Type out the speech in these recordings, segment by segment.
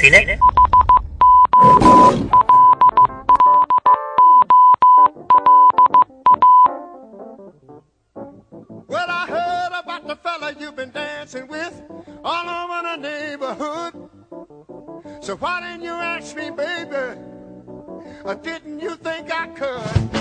cine? Well, I heard about the fella you've been dancing with all over the neighborhood. So why didn't you ask me, baby? Or didn't you think I could?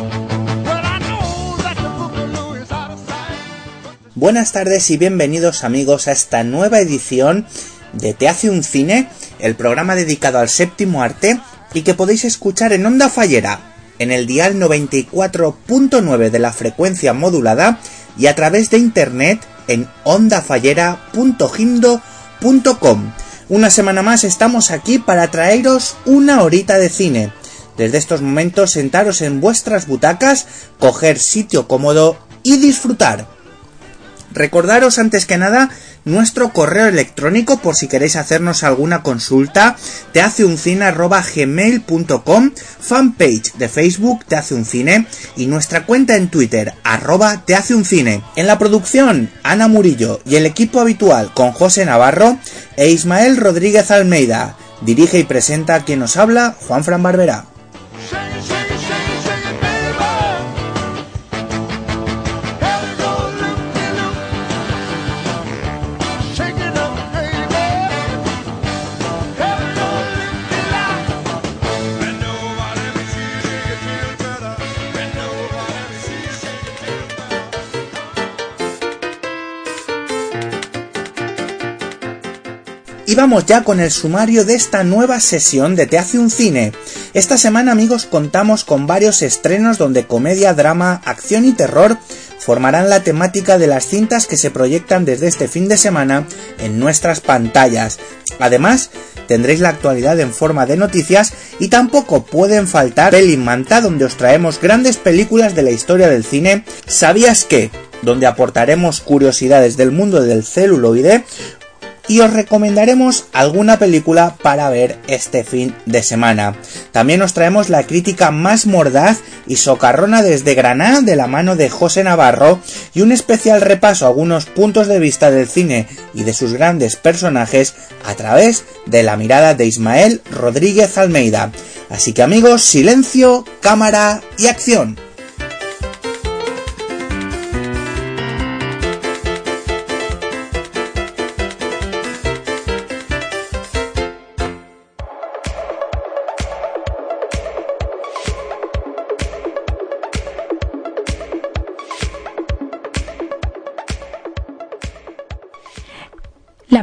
Well, I know that the boogaloo is out of sight. Buenas tardes y bienvenidos amigos a esta nueva edición de Te hace un cine, el programa dedicado al séptimo arte y que podéis escuchar en Onda Fallera, en el dial 94.9 de la frecuencia modulada y a través de internet en ondafallera.gimdo.com. Una semana más estamos aquí para traeros una horita de cine. Desde estos momentos sentaros en vuestras butacas, coger sitio cómodo y disfrutar. Recordaros antes que nada nuestro correo electrónico por si queréis hacernos alguna consulta, te hace un cine gmail.com, fanpage de Facebook te hace un cine y nuestra cuenta en Twitter arroba te hace un cine. En la producción, Ana Murillo y el equipo habitual con José Navarro e Ismael Rodríguez Almeida. Dirige y presenta quien nos habla, Juan Fran Barbera. Y vamos ya con el sumario de esta nueva sesión de Te hace un cine. Esta semana amigos contamos con varios estrenos donde comedia, drama, acción y terror formarán la temática de las cintas que se proyectan desde este fin de semana en nuestras pantallas. Además, tendréis la actualidad en forma de noticias y tampoco pueden faltar Peli Manta donde os traemos grandes películas de la historia del cine. ¿Sabías que? donde aportaremos curiosidades del mundo del celuloide y os recomendaremos alguna película para ver este fin de semana. También os traemos la crítica más mordaz y socarrona desde Granada de la mano de José Navarro y un especial repaso a algunos puntos de vista del cine y de sus grandes personajes a través de la mirada de Ismael Rodríguez Almeida. Así que amigos, silencio, cámara y acción.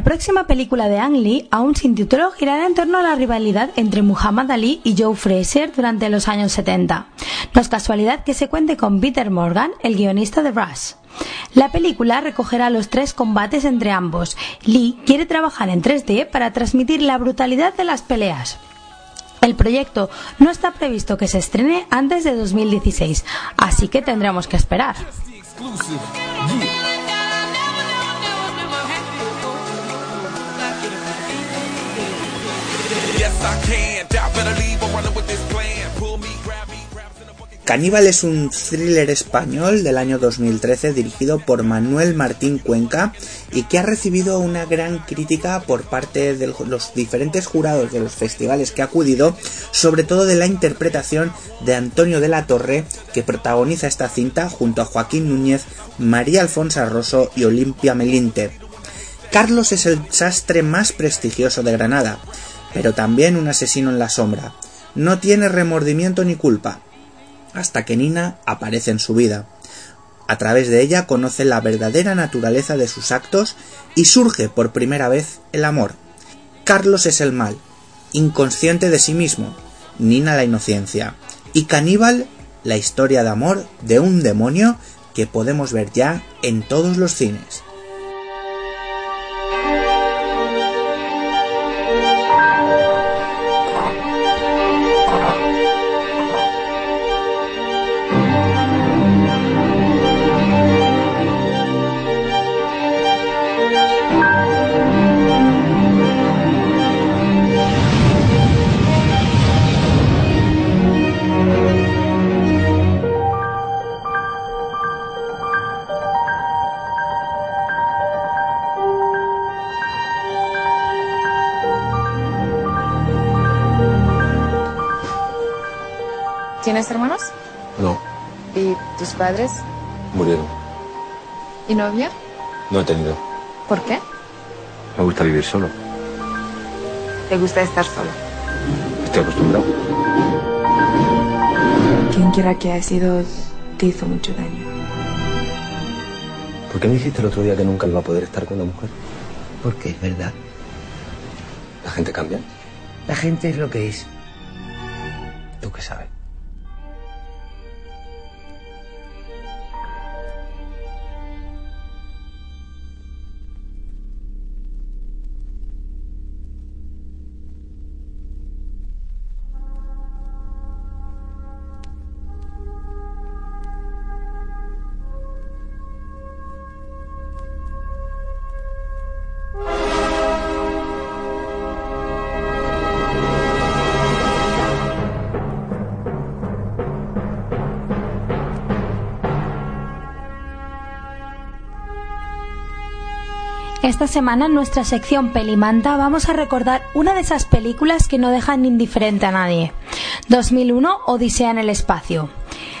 Próxima película de Ang Lee, aún sin título, girará en torno a la rivalidad entre Muhammad Ali y Joe Frazier durante los años 70. No es casualidad que se cuente con Peter Morgan, el guionista de Rush. La película recogerá los tres combates entre ambos. Lee quiere trabajar en 3D para transmitir la brutalidad de las peleas. El proyecto no está previsto que se estrene antes de 2016, así que tendremos que esperar. Caníbal es un thriller español del año 2013 dirigido por Manuel Martín Cuenca y que ha recibido una gran crítica por parte de los diferentes jurados de los festivales que ha acudido, sobre todo de la interpretación de Antonio de la Torre que protagoniza esta cinta junto a Joaquín Núñez, María Alfonso Rosso y Olimpia Melinte. Carlos es el sastre más prestigioso de Granada, pero también un asesino en la sombra. No tiene remordimiento ni culpa, hasta que Nina aparece en su vida. A través de ella conoce la verdadera naturaleza de sus actos y surge por primera vez el amor. Carlos es el mal, inconsciente de sí mismo, Nina la inocencia, y Caníbal la historia de amor de un demonio que podemos ver ya en todos los cines. Padres? Murieron. ¿Y novia? No he tenido. ¿Por qué? Me gusta vivir solo. ¿Te gusta estar solo? Estoy acostumbrado. Quien quiera que haya sido, te hizo mucho daño. ¿Por qué me dijiste el otro día que nunca iba a poder estar con una mujer? Porque es verdad. La gente cambia. La gente es lo que es. ¿Tú qué sabes? Esta semana en nuestra sección Pelimanta vamos a recordar una de esas películas que no dejan indiferente a nadie. 2001 Odisea en el espacio.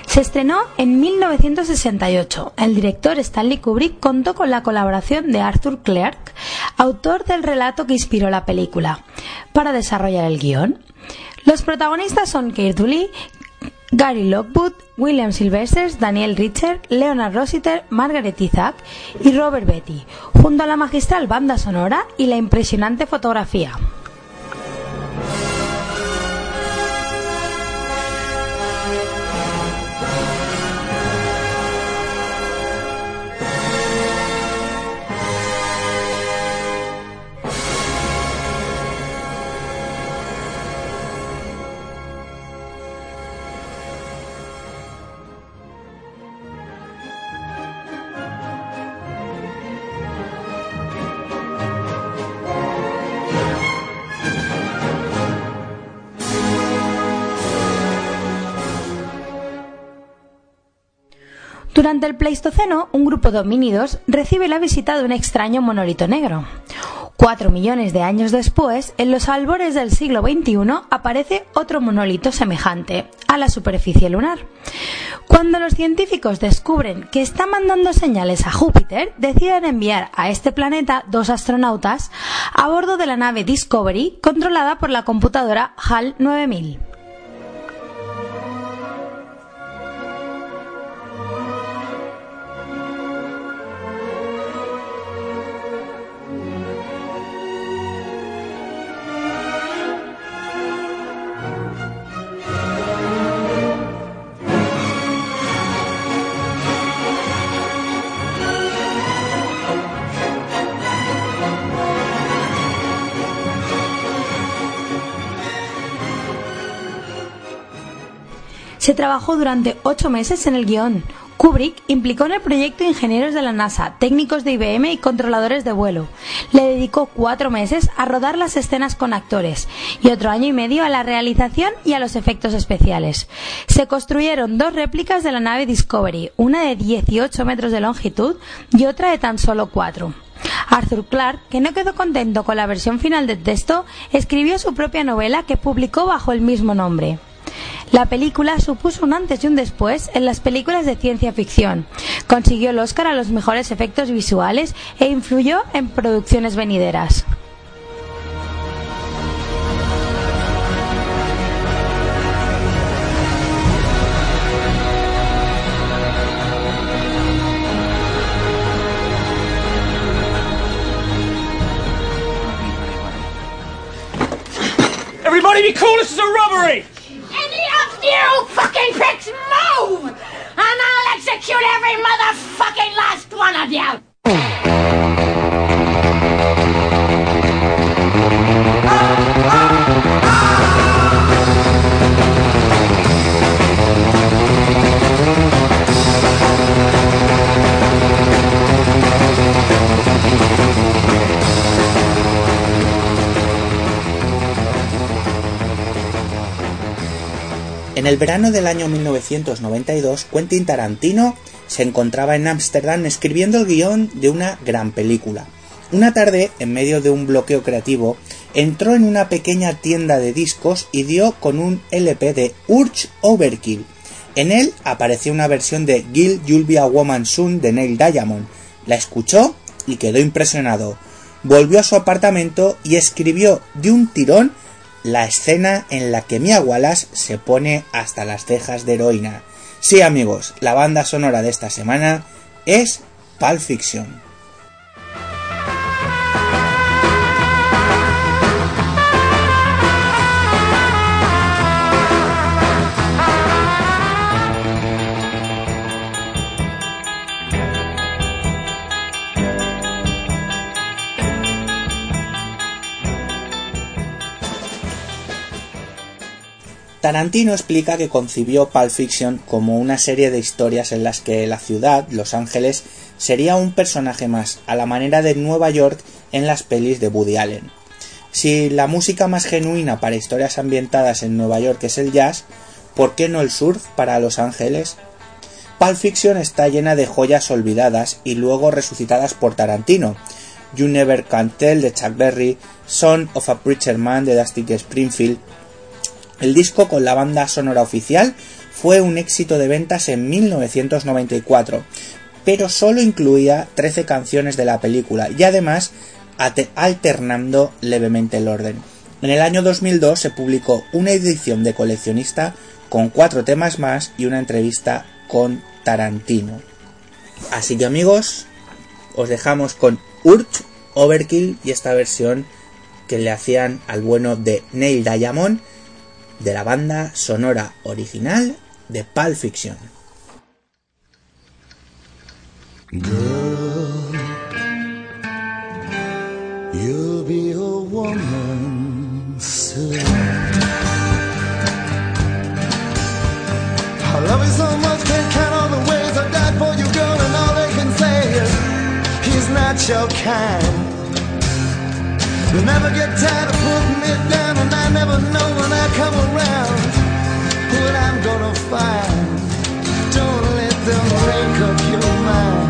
Se estrenó en 1968. El director Stanley Kubrick contó con la colaboración de Arthur Clarke, autor del relato que inspiró la película, para desarrollar el guion. Los protagonistas son Keir Dooley, Gary Lockwood, William Sylvester, Daniel Richard, Leonard Rossiter, Margaret Isaac y Robert Betty, junto a la magistral banda sonora y la impresionante fotografía. Durante el Pleistoceno, un grupo de homínidos recibe la visita de un extraño monolito negro. Cuatro millones de años después, en los albores del siglo XXI, aparece otro monolito semejante a la superficie lunar. Cuando los científicos descubren que está mandando señales a Júpiter, deciden enviar a este planeta dos astronautas a bordo de la nave Discovery controlada por la computadora HAL 9000. Se trabajó durante ocho meses en el guion. Kubrick implicó en el proyecto ingenieros de la NASA, técnicos de IBM y controladores de vuelo. Le dedicó cuatro meses a rodar las escenas con actores y otro año y medio a la realización y a los efectos especiales. Se construyeron dos réplicas de la nave Discovery, una de 18 metros de longitud y otra de tan solo cuatro. Arthur Clarke, que no quedó contento con la versión final del texto, escribió su propia novela que publicó bajo el mismo nombre. La película supuso un antes y un después en las películas de ciencia ficción. Consiguió el Oscar a los mejores efectos visuales e influyó en producciones venideras. Everybody be cool, this is a robbery! You fucking pricks move! And I'll execute every motherfucking last one of you! En el verano del año 1992, Quentin Tarantino se encontraba en Ámsterdam escribiendo el guion de una gran película. Una tarde, en medio de un bloqueo creativo, entró en una pequeña tienda de discos y dio con un LP de Urge Overkill, En él apareció una versión de Gil You'll Be a Woman Soon de Neil Diamond. La escuchó y quedó impresionado. Volvió a su apartamento y escribió de un tirón la escena en la que Mia Wallace se pone hasta las cejas de heroína. Sí amigos, la banda sonora de esta semana es Pulp Fiction. Tarantino explica que concibió Pulp Fiction como una serie de historias en las que la ciudad, Los Ángeles, sería un personaje más, a la manera de Nueva York en las pelis de Woody Allen. Si la música más genuina para historias ambientadas en Nueva York es el jazz, ¿por qué no el surf para Los Ángeles? Pulp Fiction está llena de joyas olvidadas y luego resucitadas por Tarantino. You Never de Chuck Berry, Son of a Preacher Man de Dusty Springfield, el disco con la banda sonora oficial fue un éxito de ventas en 1994, pero solo incluía 13 canciones de la película y además alternando levemente el orden. En el año 2002 se publicó una edición de coleccionista con cuatro temas más y una entrevista con Tarantino. Así que amigos, os dejamos con Urch, Overkill y esta versión que le hacían al bueno de Neil Diamond de la banda sonora original de Pulp Fiction. Girl, you'll be a woman soon. I love you so much, can't count all the ways I died for you, girl, and all they can say is he's not your kind. You never get tired of putting me down, and I never know when I come around what I'm gonna find. Don't let them make up your mind.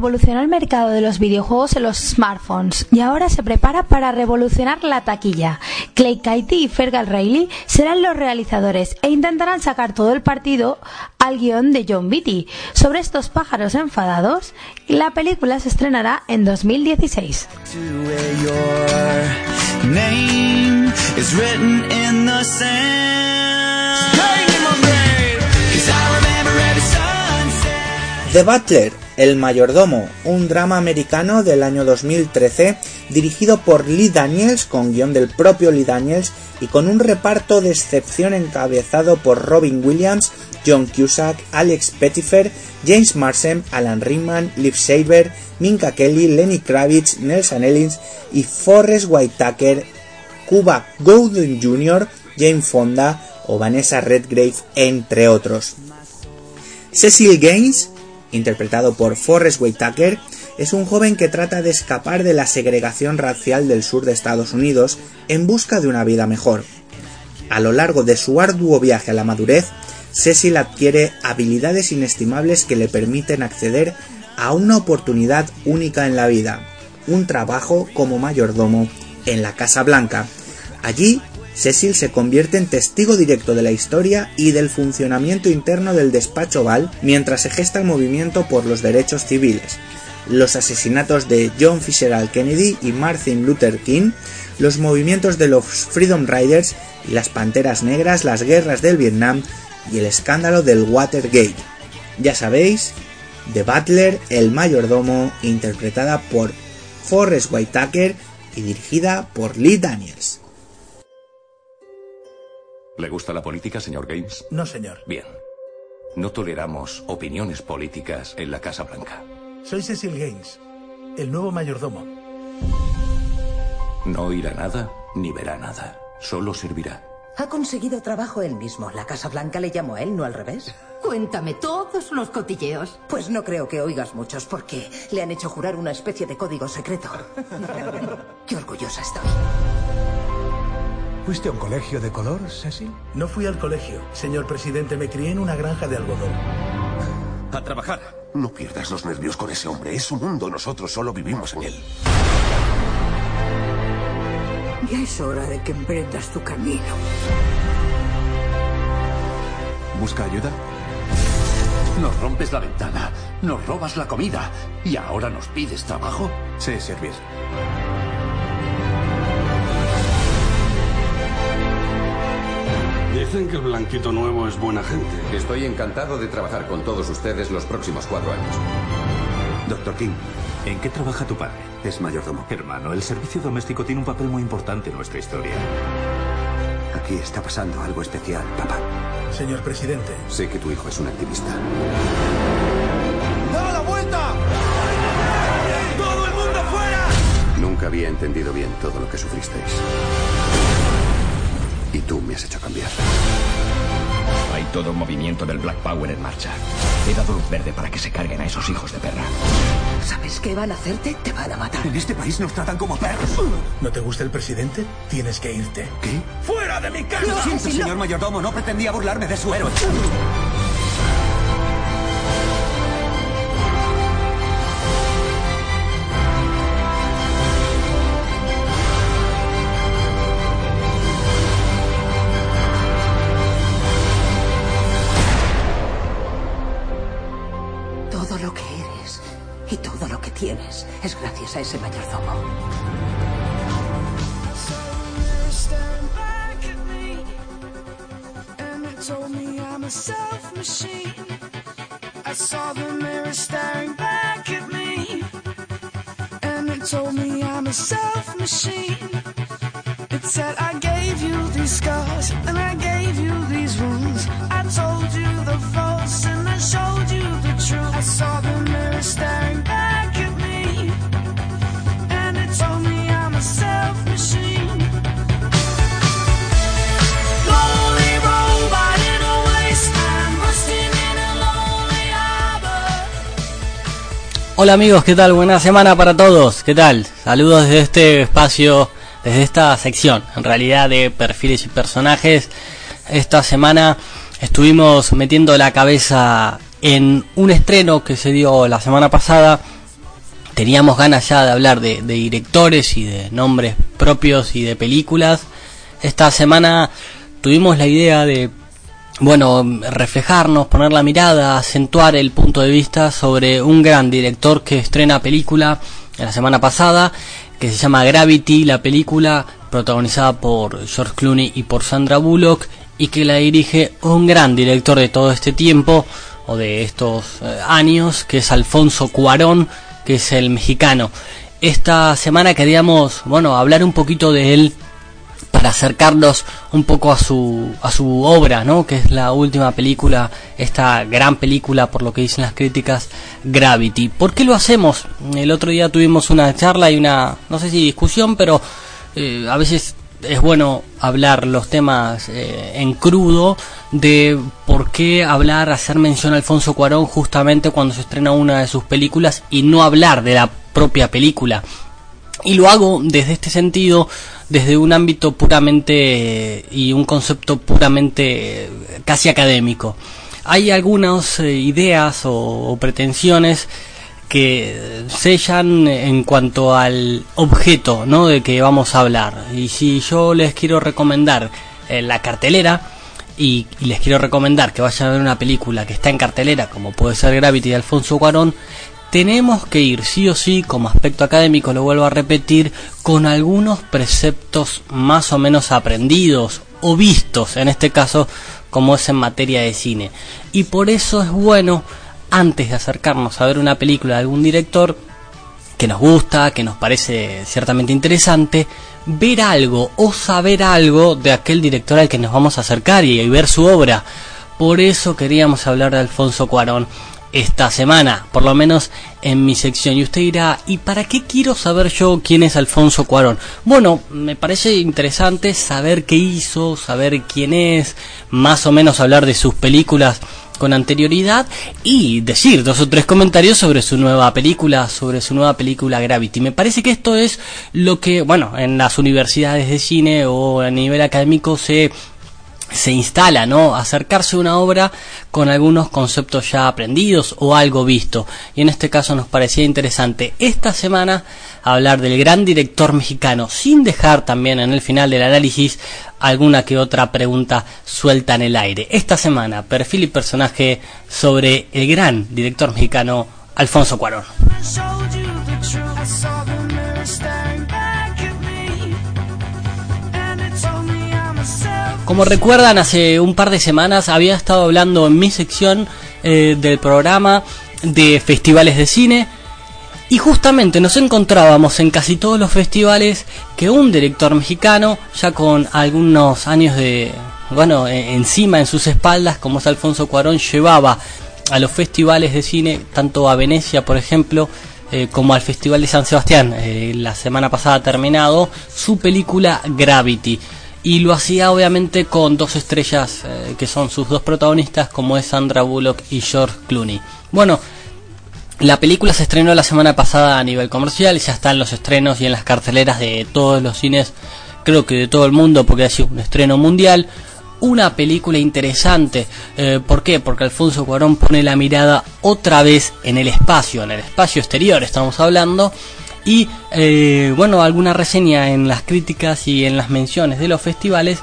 Revolucionó el mercado de los videojuegos en los smartphones y ahora se prepara para revolucionar la taquilla. Clay Katie y Fergal Riley serán los realizadores e intentarán sacar todo el partido al guion de John Beatty. Sobre estos pájaros enfadados, la película se estrenará en 2016. The Butler, El mayordomo, un drama americano del año 2013 dirigido por Lee Daniels con guion del propio Lee Daniels y con un reparto de excepción encabezado por Robin Williams, John Cusack, Alex Pettifer, James Marsden, Alan Rickman, Liv Saber, Minka Kelly, Lenny Kravitz, Nelson Ellins y Forrest Whitaker, Cuba Gooding Jr., Jane Fonda o Vanessa Redgrave, entre otros. Cecil Gaines, interpretado por Forrest Whitaker, es un joven que trata de escapar de la segregación racial del sur de Estados Unidos en busca de una vida mejor. A lo largo de su arduo viaje a la madurez, Cecil adquiere habilidades inestimables que le permiten acceder a una oportunidad única en la vida, un trabajo como mayordomo en la Casa Blanca. Allí, Cecil se convierte en testigo directo de la historia y del funcionamiento interno del despacho Oval mientras se gesta el movimiento por los derechos civiles, los asesinatos de John Fitzgerald Kennedy y Martin Luther King, los movimientos de los Freedom Riders y las Panteras Negras, las guerras del Vietnam y el escándalo del Watergate. Ya sabéis, The Butler, el mayordomo, interpretada por Forrest Whitaker y dirigida por Lee Daniels. ¿Le gusta la política, señor Gaines? No, señor. Bien. No toleramos opiniones políticas en la Casa Blanca. Soy Cecil Gaines, el nuevo mayordomo. No oirá nada ni verá nada. Solo servirá. Ha conseguido trabajo él mismo. La Casa Blanca le llamó a él, ¿no al revés? Cuéntame todos los cotilleos. Pues no creo que oigas muchos porque le han hecho jurar una especie de código secreto. Qué orgullosa estoy. ¿Fuiste a un colegio de color, Cecil? No fui al colegio. Señor presidente, me crié en una granja de algodón. A trabajar. No pierdas los nervios con ese hombre. Es su mundo. Nosotros solo vivimos en él. Ya es hora de que emprendas tu camino. ¿Busca ayuda? Nos rompes la ventana, nos robas la comida y ahora nos pides trabajo. Sé servir. Dicen que el blanquito nuevo es buena gente. Estoy encantado de trabajar con todos ustedes los próximos cuatro años. Doctor King, ¿En qué trabaja tu padre? es mayordomo. Hermano, el servicio doméstico tiene un papel muy importante en nuestra historia. Aquí está pasando algo especial, papá. Señor presidente, Sé que tu hijo es un activista. ¡Da la vuelta! ¡Todo el mundo fuera! Nunca había entendido bien todo lo que sufristeis. Y tú me has hecho cambiar. Hay todo un movimiento del Black Power en marcha. He dado luz verde para que se carguen a esos hijos de perra. ¿Sabes qué van a hacerte? Te van a matar. En este país nos tratan como perros. ¿no te gusta el presidente? Tienes que irte. ¿Qué? ¡Fuera de mi casa! Lo siento, señor mayordomo. No pretendía burlarme de su héroe. A ese it told me I'm a self machine. It said I gave you these scars, and I gave you these wounds. I told you the false, and I showed you the truth. I saw the mirror staring Hola amigos, ¿qué tal? Buena semana para todos. ¿Qué tal? Saludos desde este espacio, desde esta sección, en realidad de perfiles y personajes. Esta semana estuvimos metiendo la cabeza en un estreno que se dio la semana pasada, teníamos ganas ya de hablar de, de directores y de nombres propios y de películas. Esta semana tuvimos la idea de bueno, reflejarnos, poner la mirada, acentuar el punto de vista sobre un gran director que estrena película la semana pasada, que se llama Gravity, la película protagonizada por George Clooney y por Sandra Bullock, y que la dirige un gran director de todo este tiempo, o de estos eh, años, que es Alfonso Cuarón, que es el mexicano. Esta semana queríamos, bueno, hablar un poquito de él para acercarnos un poco a su, a su obra, ¿no? Que es la última película, esta gran película, por lo que dicen las críticas, Gravity. ¿Por qué lo hacemos? El otro día tuvimos una charla y una, no sé si discusión, pero eh, a veces es bueno hablar los temas eh, en crudo de por qué hablar, hacer mención a Alfonso Cuarón justamente cuando se estrena una de sus películas y no hablar de la propia película. Y lo hago desde este sentido, desde un ámbito puramente y un concepto puramente casi académico. Hay algunas eh, ideas o, o pretensiones que sellan en cuanto al objeto ¿no? de que vamos a hablar. Y si yo les quiero recomendar eh, la cartelera y, y, les quiero recomendar que vayan a ver una película que está en cartelera, como puede ser Gravity de Alfonso Cuarón, tenemos que ir sí o sí, como aspecto académico, lo vuelvo a repetir, con algunos preceptos más o menos aprendidos o vistos, en este caso, como es en materia de cine. Y por eso es bueno, antes de acercarnos a ver una película de algún director, que nos gusta, que nos parece ciertamente interesante, ver algo o saber algo de aquel director al que nos vamos a acercar y, y ver su obra. Por eso queríamos hablar de Alfonso Cuarón esta semana, por lo menos en mi sección. Y usted dirá, ¿y para qué quiero saber yo quién es Alfonso Cuarón? Bueno, me parece interesante saber qué hizo, saber quién es, más o menos hablar de sus películas con anterioridad y decir dos o tres comentarios sobre su nueva película, sobre su nueva película Gravity. Me parece que esto es lo que, bueno, en las universidades de cine o a nivel académico se se instala, ¿no? Acercarse a una obra con algunos conceptos ya aprendidos o algo visto. Y en este caso nos parecía interesante esta semana hablar del gran director mexicano, sin dejar también en el final del análisis alguna que otra pregunta suelta en el aire. Esta semana, perfil y personaje sobre el gran director mexicano Alfonso Cuarón. Como recuerdan, hace un par de semanas había estado hablando en mi sección eh, del programa de festivales de cine y justamente nos encontrábamos en casi todos los festivales que un director mexicano, ya con algunos años de, bueno, e, encima en sus espaldas, como es Alfonso Cuarón, llevaba a los festivales de cine, tanto a Venecia, por ejemplo, eh, como al Festival de San Sebastián, eh, la semana pasada terminado, su película Gravity y lo hacía obviamente con dos estrellas eh, que son sus dos protagonistas como es Sandra Bullock y George Clooney. Bueno, la película se estrenó la semana pasada a nivel comercial y ya está en los estrenos y en las carteleras de todos los cines, creo que de todo el mundo porque ha sido un estreno mundial. Una película interesante, eh, ¿por qué? Porque Alfonso Cuarón pone la mirada otra vez en el espacio, en el espacio exterior estamos hablando, y eh, bueno, alguna reseña en las críticas y en las menciones de los festivales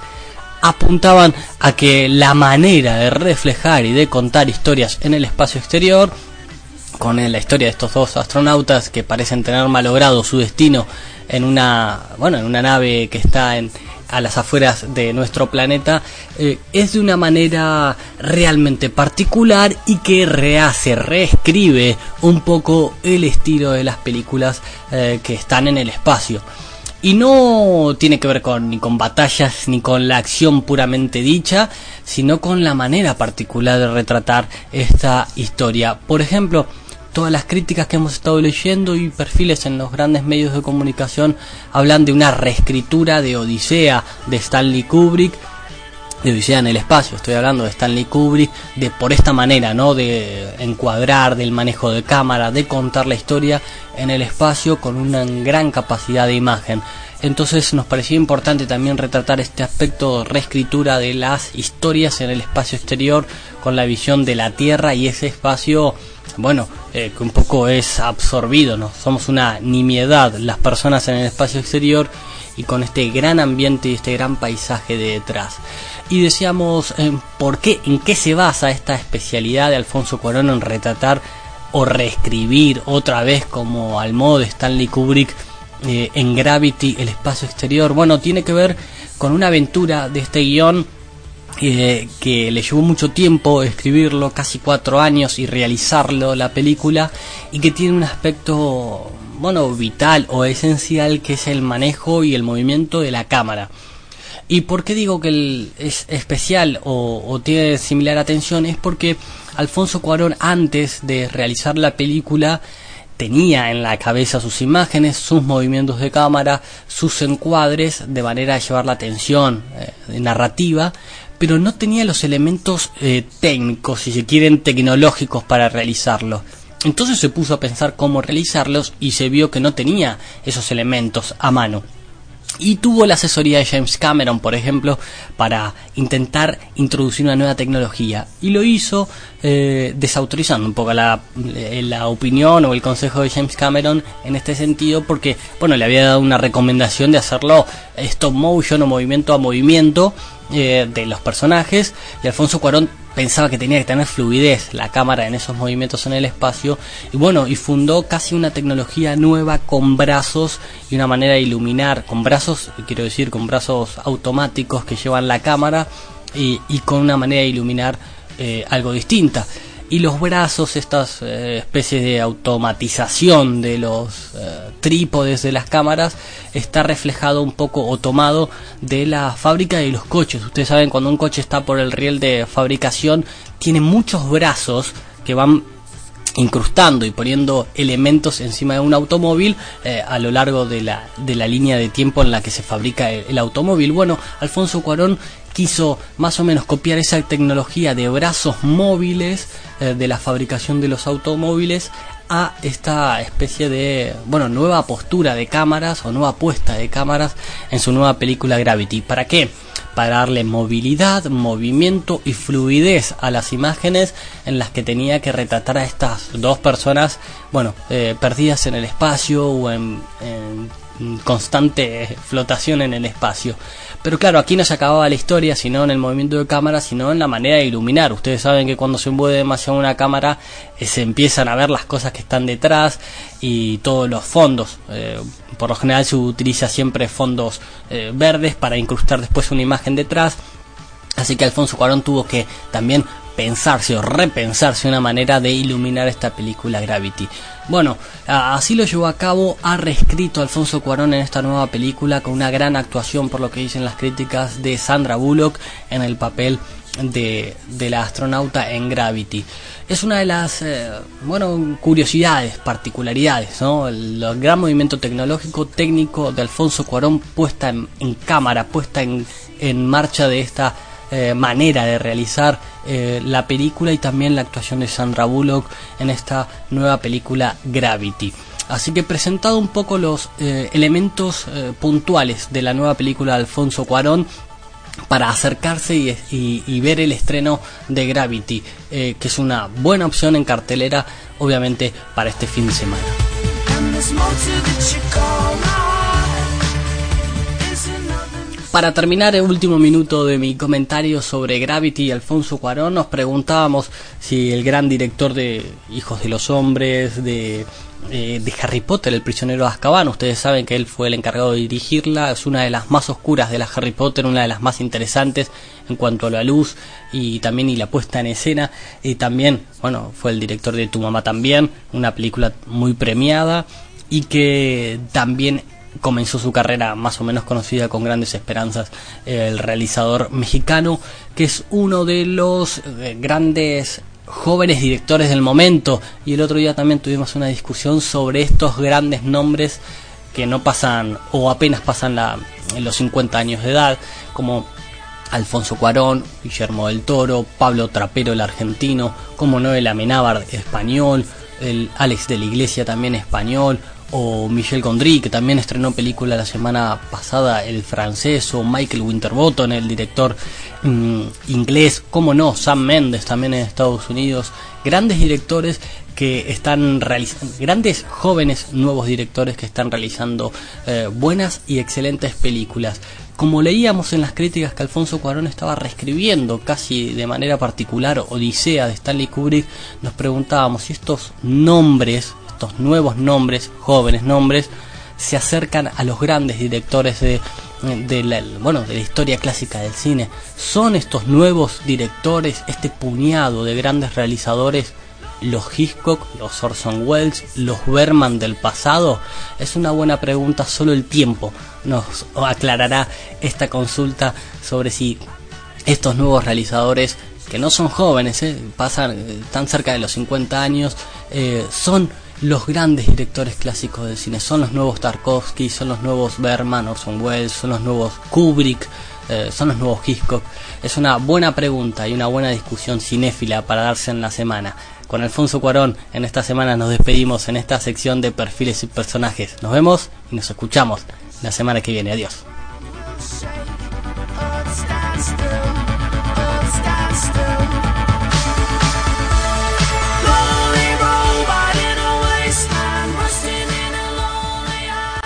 apuntaban a que la manera de reflejar y de contar historias en el espacio exterior, con la historia de estos dos astronautas que parecen tener malogrado su destino en una, bueno, en una nave que está en, a las afueras de nuestro planeta eh, es de una manera realmente particular y que rehace, reescribe un poco el estilo de las películas eh, que están en el espacio. Y no tiene que ver con, ni con batallas ni con la acción puramente dicha, sino con la manera particular de retratar esta historia. Por ejemplo, todas las críticas que hemos estado leyendo y perfiles en los grandes medios de comunicación hablan de una reescritura de Odisea de Stanley Kubrick de Odisea en el espacio, estoy hablando de Stanley Kubrick, de por esta manera, ¿no? De encuadrar, del manejo de cámara, de contar la historia en el espacio con una gran capacidad de imagen. Entonces nos parecía importante también retratar este aspecto de reescritura de las historias en el espacio exterior con la visión de la Tierra y ese espacio, bueno, eh, que un poco es absorbido, ¿no? Somos una nimiedad las personas en el espacio exterior y con este gran ambiente y este gran paisaje de detrás y decíamos eh, por qué, en qué se basa esta especialidad de Alfonso Cuarón en retratar o reescribir otra vez como al modo de Stanley Kubrick eh, en Gravity el espacio exterior. Bueno, tiene que ver con una aventura de este guion eh, que le llevó mucho tiempo escribirlo, casi cuatro años, y realizarlo, la película, y que tiene un aspecto, bueno, vital o esencial, que es el manejo y el movimiento de la cámara. ¿Y por qué digo que es especial o, tiene similar atención? Es porque Alfonso Cuarón antes de realizar la película tenía en la cabeza sus imágenes, sus movimientos de cámara, sus encuadres, de manera a llevar la atención eh, narrativa, pero no tenía los elementos eh, técnicos, si se quieren, tecnológicos para realizarlo. Entonces se puso a pensar cómo realizarlos y se vio que no tenía esos elementos a mano y tuvo la asesoría de James Cameron, por ejemplo, para intentar introducir una nueva tecnología. Y lo hizo eh, desautorizando un poco la, eh, la, opinión o el consejo de James Cameron en este sentido, porque bueno, le había dado una recomendación de hacerlo stop motion o movimiento a movimiento eh, de los personajes. Y Alfonso Cuarón pensaba que tenía que tener fluidez la cámara en esos movimientos en el espacio y bueno y fundó casi una tecnología nueva con brazos y una manera de iluminar con brazos quiero decir con brazos automáticos que llevan la cámara y, con una manera de iluminar eh, algo distinta y los brazos, estas eh, especies de automatización de los eh, trípodes de las cámaras, está reflejado un poco o tomado de la fábrica de los coches. Ustedes saben, cuando un coche está por el riel de fabricación, tiene muchos brazos que van incrustando y poniendo elementos encima de un automóvil eh, a lo largo de la, de la línea de tiempo en la que se fabrica el automóvil. Bueno, Alfonso Cuarón quiso más o menos copiar esa tecnología de brazos móviles eh, de la fabricación de los automóviles a esta especie de bueno nueva postura de cámaras o nueva puesta de cámaras en su nueva película Gravity. ¿Para qué? Para darle movilidad, movimiento y fluidez a las imágenes en las que tenía que retratar a estas dos personas, bueno, eh, perdidas en el espacio o en constante flotación en el espacio. Pero claro, aquí no se acababa la historia, sino en el movimiento de cámara, sino en la manera de iluminar. Ustedes saben que cuando se mueve demasiado una cámara, eh, se empiezan a ver las cosas que están detrás y todos los fondos. Eh, por lo general se utiliza siempre fondos eh, verdes para incrustar después una imagen detrás. Así que Alfonso Cuarón tuvo que también pensarse o repensarse una manera de iluminar esta película Gravity. Bueno, así lo llevó a cabo, ha reescrito Alfonso Cuarón en esta nueva película con una gran actuación por lo que dicen las críticas de Sandra Bullock en el papel de, la astronauta en Gravity. Es una de las, eh, bueno, curiosidades, particularidades, ¿no? El, gran movimiento tecnológico, técnico de Alfonso Cuarón puesta en, cámara, puesta en, en marcha de esta eh, manera de realizar eh, la película y también la actuación de Sandra Bullock en esta nueva película Gravity. Así que presentado un poco los eh, elementos puntuales de la nueva película de Alfonso Cuarón para acercarse y, ver el estreno de Gravity, que es una buena opción en cartelera, obviamente, para este fin de semana. Para terminar el último minuto de mi comentario sobre Gravity y Alfonso Cuarón, nos preguntábamos si el gran director de Hijos de los Hombres, de, eh, de Harry Potter, El prisionero de Azkaban, ustedes saben que él fue el encargado de dirigirla, es una de las más oscuras de la Harry Potter, una de las más interesantes en cuanto a la luz y también y la puesta en escena, y también, bueno, fue el director de Tu Mamá también, una película muy premiada y que también comenzó su carrera más o menos conocida con grandes esperanzas el realizador mexicano que es uno de los eh, grandes jóvenes directores del momento. Y el otro día también tuvimos una discusión sobre estos grandes nombres que no pasan o apenas pasan la, los 50 años de edad como Alfonso Cuarón, Guillermo del Toro, Pablo Trapero el argentino, como no el Amenábar español, el Alex de la Iglesia también español, o Michel Gondry, que también estrenó película la semana pasada, el francés, o Michael Winterbottom, el director mm, inglés, como no, Sam Mendes también en Estados Unidos, grandes directores que están realizando, grandes jóvenes nuevos directores que están realizando eh, buenas y excelentes películas. Como leíamos en las críticas que Alfonso Cuarón estaba reescribiendo casi de manera particular Odisea de Stanley Kubrick, nos preguntábamos si estos nombres, estos nuevos nombres, jóvenes nombres, se acercan a los grandes directores de, la, bueno, de la historia clásica del cine. ¿Son estos nuevos directores, este puñado de grandes realizadores, los Hitchcock, los Orson Welles, los Berman del pasado? Es una buena pregunta, solo el tiempo nos aclarará esta consulta sobre si estos nuevos realizadores, que no son jóvenes, eh, pasan, están cerca de los 50 años, eh, son los grandes directores clásicos del cine. Son los nuevos Tarkovsky, son los nuevos Berman, Orson Welles, son los nuevos Kubrick, eh, son los nuevos Hitchcock. Es una buena pregunta y una buena discusión cinéfila para darse en la semana. Con Alfonso Cuarón, en esta semana nos despedimos en esta sección de perfiles y personajes. Nos vemos y nos escuchamos la semana que viene. Adiós.